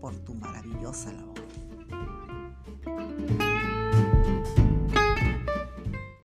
por tu maravillosa labor.